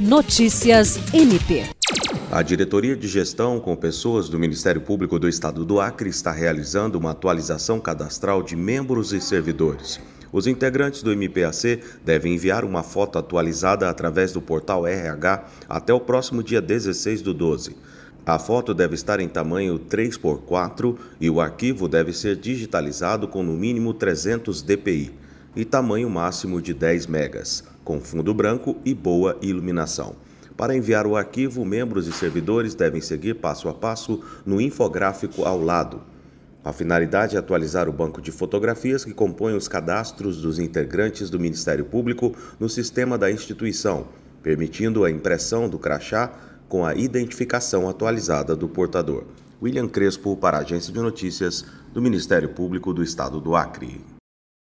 Notícias MP. A Diretoria de Gestão com Pessoas do Ministério Público do Estado do Acre está realizando uma atualização cadastral de membros e servidores. Os integrantes do MPAC devem enviar uma foto atualizada através do portal RH até o próximo dia 16 do 12. A foto deve estar em tamanho 3x4 e o arquivo deve ser digitalizado com no mínimo 300 dpi e tamanho máximo de 10 megas, com fundo branco e boa iluminação. Para enviar o arquivo, membros e servidores devem seguir passo a passo no infográfico ao lado. A finalidade é atualizar o banco de fotografias que compõe os cadastros dos integrantes do Ministério Público no sistema da instituição, permitindo a impressão do crachá com a identificação atualizada do portador. William Crespo, para a Agência de Notícias do Ministério Público do Estado do Acre.